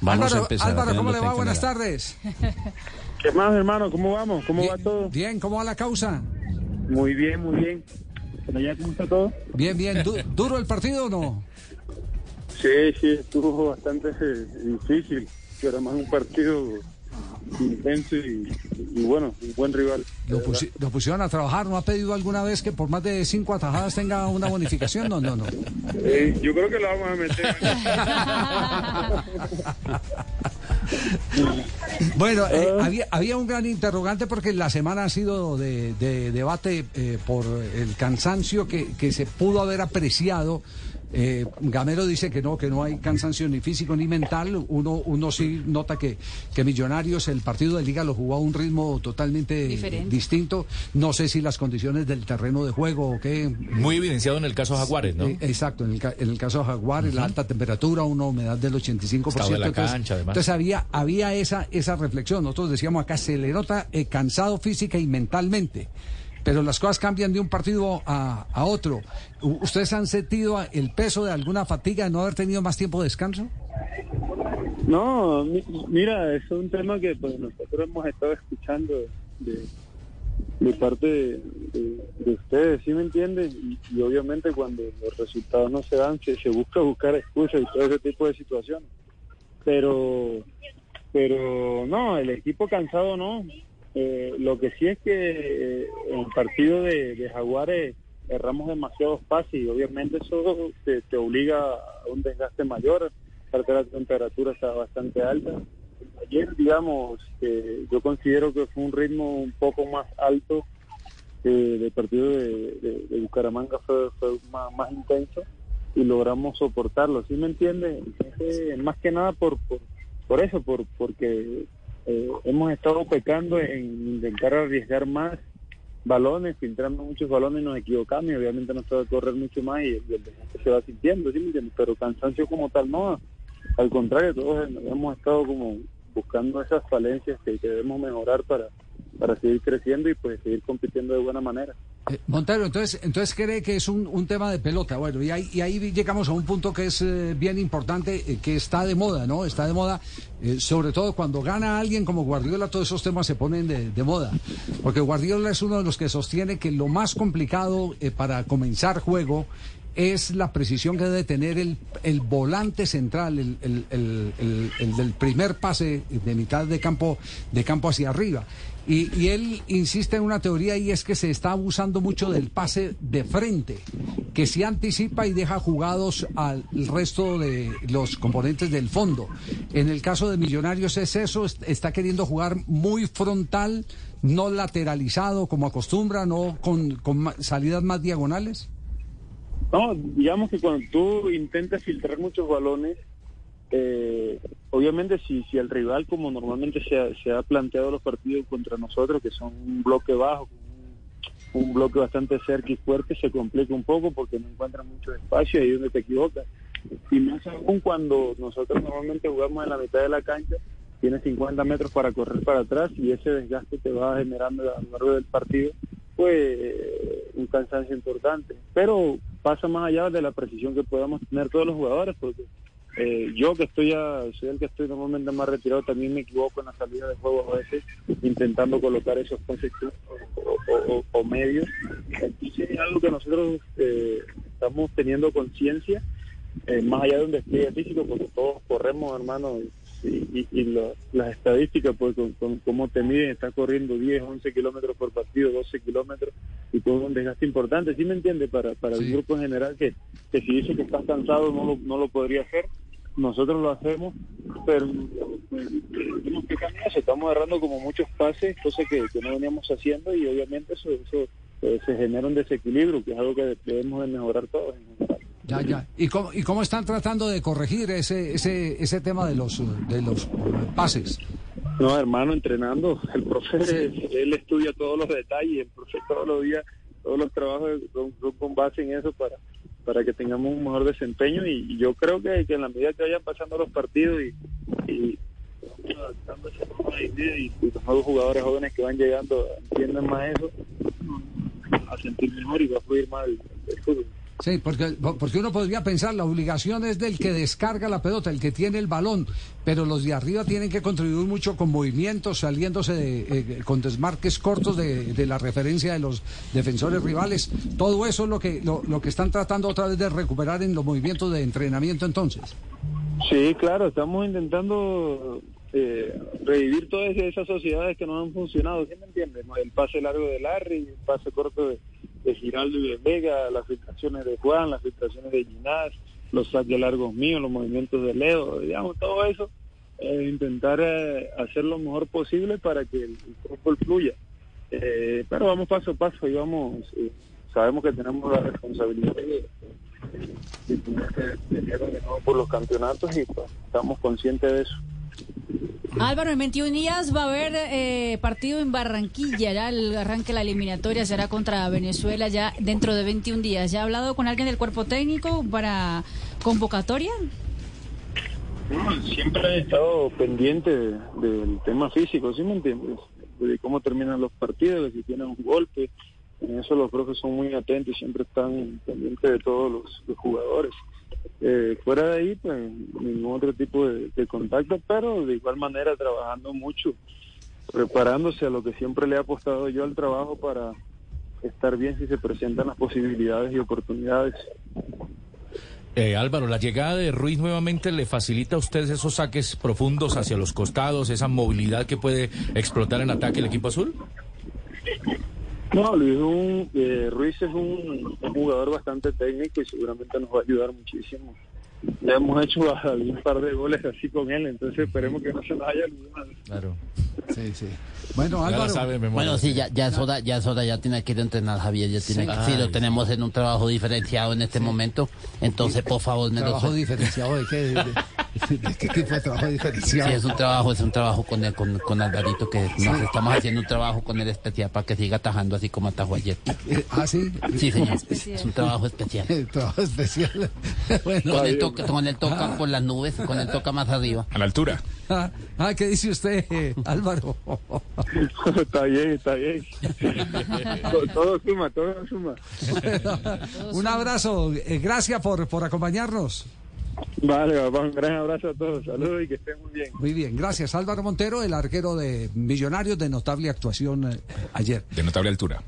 Vamos a empezar. Álvaro, ¿cómo le va? Buenas tardes. ¿Qué más, hermano? ¿Cómo vamos? ¿Cómo va todo? Bien, ¿cómo va la causa? Muy bien, muy bien. cómo está todo? Bien, bien. ¿Duro el partido o no? Sí, sí, estuvo bastante eh, difícil. Pero más un partido intenso y, bueno, un buen rival. Lo, pusieron a trabajar? ¿No ha pedido alguna vez que por más de cinco atajadas tenga una bonificación? No, no, no. Eh, yo creo que lo vamos a meter. bueno, eh, ah. había, había un gran interrogante porque la semana ha sido de, debate eh, por el cansancio que, que se pudo haber apreciado eh, Gamero dice que no, que no hay cansancio ni físico ni mental. Uno, uno sí nota que, que Millonarios, el partido de liga lo jugó a un ritmo totalmente distinto. No sé si las condiciones del terreno de juego o qué. Muy evidenciado en el caso Jaguares, ¿no? Eh, exacto, en el, en el caso Jaguares, la alta temperatura, una humedad del 85%. De la cancha, entonces, entonces había, había esa, esa reflexión. Nosotros decíamos acá, se le nota eh, cansado física y mentalmente pero las cosas cambian de un partido a, otro. ¿Ustedes han sentido el peso de alguna fatiga de no haber tenido más tiempo de descanso? No, mira, es un tema que pues, nosotros hemos estado escuchando de, parte de, ustedes, ¿sí me entienden? Y, obviamente cuando los resultados no se dan, se, se busca buscar excusas y todo ese tipo de situaciones. Pero, pero no, el equipo cansado no, eh, lo que sí es que eh, el partido de, Jaguares erramos demasiados pases y obviamente eso te, obliga a un desgaste mayor, aparte la temperatura está bastante alta. Ayer, digamos, yo considero que fue un ritmo un poco más alto del partido de, Bucaramanga, fue, más, más, intenso y logramos soportarlo, ¿sí me entiende? más que nada por, por, por eso, por porque eh, hemos estado pecando en intentar arriesgar más balones, filtrando muchos balones, nos equivocamos y obviamente nos puede correr mucho más y el, se va sintiendo, ¿sí Pero cansancio como tal no, al contrario, todos hemos estado como buscando esas falencias que debemos mejorar para para seguir creciendo y pues seguir compitiendo de buena manera. Eh, Montero, entonces, entonces cree que es un, un tema de pelota, bueno, y ahí, y ahí llegamos a un punto que es eh, bien importante, eh, que está de moda, ¿no? Está de moda, sobre todo cuando gana alguien como Guardiola, todos esos temas se ponen de, de, moda, porque Guardiola es uno de los que sostiene que lo más complicado para comenzar juego es la precisión que debe tener el, el volante central, el, el, el, el, del primer pase de mitad de campo, de campo hacia arriba. Y, y, él insiste en una teoría y es que se está abusando mucho del pase de frente, que se anticipa y deja jugados al resto de los componentes del fondo. En el caso de Millonarios es eso, está queriendo jugar muy frontal, no lateralizado como acostumbra, no con salidas más diagonales. No, digamos que cuando tú intentas filtrar muchos balones, eh, obviamente si, si el rival, como normalmente se ha, se ha planteado los partidos contra nosotros, que son un bloque bajo, un, bloque bastante cerca y fuerte, se complica un poco porque no encuentran mucho espacio ahí es donde te equivocas. Y más aún cuando nosotros normalmente jugamos en la mitad de la cancha, tienes 50 metros para correr para atrás y ese desgaste te va generando a lo largo del partido pues un cansancio importante. Pero pasa más allá de la precisión que podamos tener todos los jugadores, porque eh, yo que estoy soy el que estoy normalmente más retirado, también me equivoco en la salida de juego a veces, intentando colocar esos conceptos o, medios. Entonces es algo que nosotros eh, estamos teniendo conciencia, eh, más allá de un despliegue físico, porque todos corremos, hermano, y, y, las estadísticas, pues con, cómo te miden, está corriendo 10, 11 kilómetros por partido, 12 kilómetros, y todo un desgaste importante, ¿sí me entiende? Para, para el grupo en general, que, que si dice que estás cansado no lo, no lo podría hacer, nosotros lo hacemos, pero que estamos agarrando como muchos pases, cosas que, no veníamos haciendo, y obviamente eso, eso eh, se genera un desequilibrio, que es algo que debemos de mejorar todos en. Ya, ya. ¿Y cómo, ¿Y cómo están tratando de corregir ese, ese, ese tema de los, de los pases? No, hermano, entrenando. El profe, él estudia todos los detalles, el profe todos los días, todos los trabajos son, con base en eso para, para que tengamos un mejor desempeño y, yo creo que, que, en la medida que vayan pasando los partidos y, y y, los nuevos jugadores jóvenes que van llegando entiendan más eso, a sentir mejor y va a fluir más el fútbol. Sí, porque, porque uno podría pensar, la obligación es del que descarga la pelota, el que tiene el balón, pero los de arriba tienen que contribuir mucho con movimientos, saliéndose de, eh, con desmarques cortos de, de, la referencia de los defensores rivales. Todo eso es lo que, lo, lo, que están tratando otra vez de recuperar en los movimientos de entrenamiento entonces. Sí, claro, estamos intentando eh, revivir todas esas sociedades que no han funcionado, ¿sí me entiendes? El pase largo de Larry, el pase corto de, de Giraldo y de Vega, las filtraciones de Juan, las filtraciones de Ginás, los saques largos míos, los movimientos de Leo, digamos, todo eso, eh, intentar eh, hacer lo mejor posible para que el, fútbol fluya. Eh, pero vamos paso a paso y vamos, eh, sabemos que tenemos la responsabilidad de, de, de, de, de por los campeonatos y pues, estamos conscientes de eso. Álvaro, en 21 días va a haber eh, partido en Barranquilla, ya el arranque de la eliminatoria será contra Venezuela ya dentro de 21 días. ¿Ya ha hablado con alguien del cuerpo técnico para convocatoria? Siempre he estado pendiente de, del tema físico, ¿sí me entiendes? De cómo terminan los partidos, de si tienen un golpe. En eso los profes son muy atentos y siempre están pendientes de todos los, los jugadores. Eh, fuera de ahí, pues ningún otro tipo de, contacto, pero de igual manera trabajando mucho, preparándose a lo que siempre le he apostado yo al trabajo para estar bien si se presentan las posibilidades y oportunidades. Eh, Álvaro, la llegada de Ruiz nuevamente le facilita a usted esos saques profundos hacia los costados, esa movilidad que puede explotar en ataque el equipo azul. No, Luis un, eh, Ruiz es un, un, jugador bastante técnico y seguramente nos va a ayudar muchísimo. Ya hemos hecho un par de goles así con él, entonces esperemos que no se nos haya olvidado. Claro. Sí, sí. Bueno, Álvaro. Sabe, bueno, sí, ya, ya Soda, ya Soda ya tiene que ir a entrenar, Javier. Ya tiene sí. que, sí, lo tenemos en un trabajo diferenciado en este sí. momento. Entonces, por favor, me ¿Trabajo lo... diferenciado de qué? ¿De, de, de, qué tipo de trabajo diferenciado? Sí, es un trabajo, es un trabajo con, el, con, con Alvarito que nos estamos haciendo un trabajo con él especial para que siga atajando así como atajó ayer. ¿Ah, sí? Sí, señor. Es un trabajo especial. trabajo especial. bueno, con, el toca, con el toca ah. por las nubes, con el toca más arriba. A la altura. Ah, ah ¿qué dice usted, Álvaro? está bien, está bien. todo, todo, suma, todo suma. un abrazo, eh, gracias por, por acompañarnos. Vale, papá, un gran abrazo a todos, saludos y que estén muy bien. Muy bien, gracias Álvaro Montero, el arquero de Millonarios de notable actuación eh, ayer. De notable altura.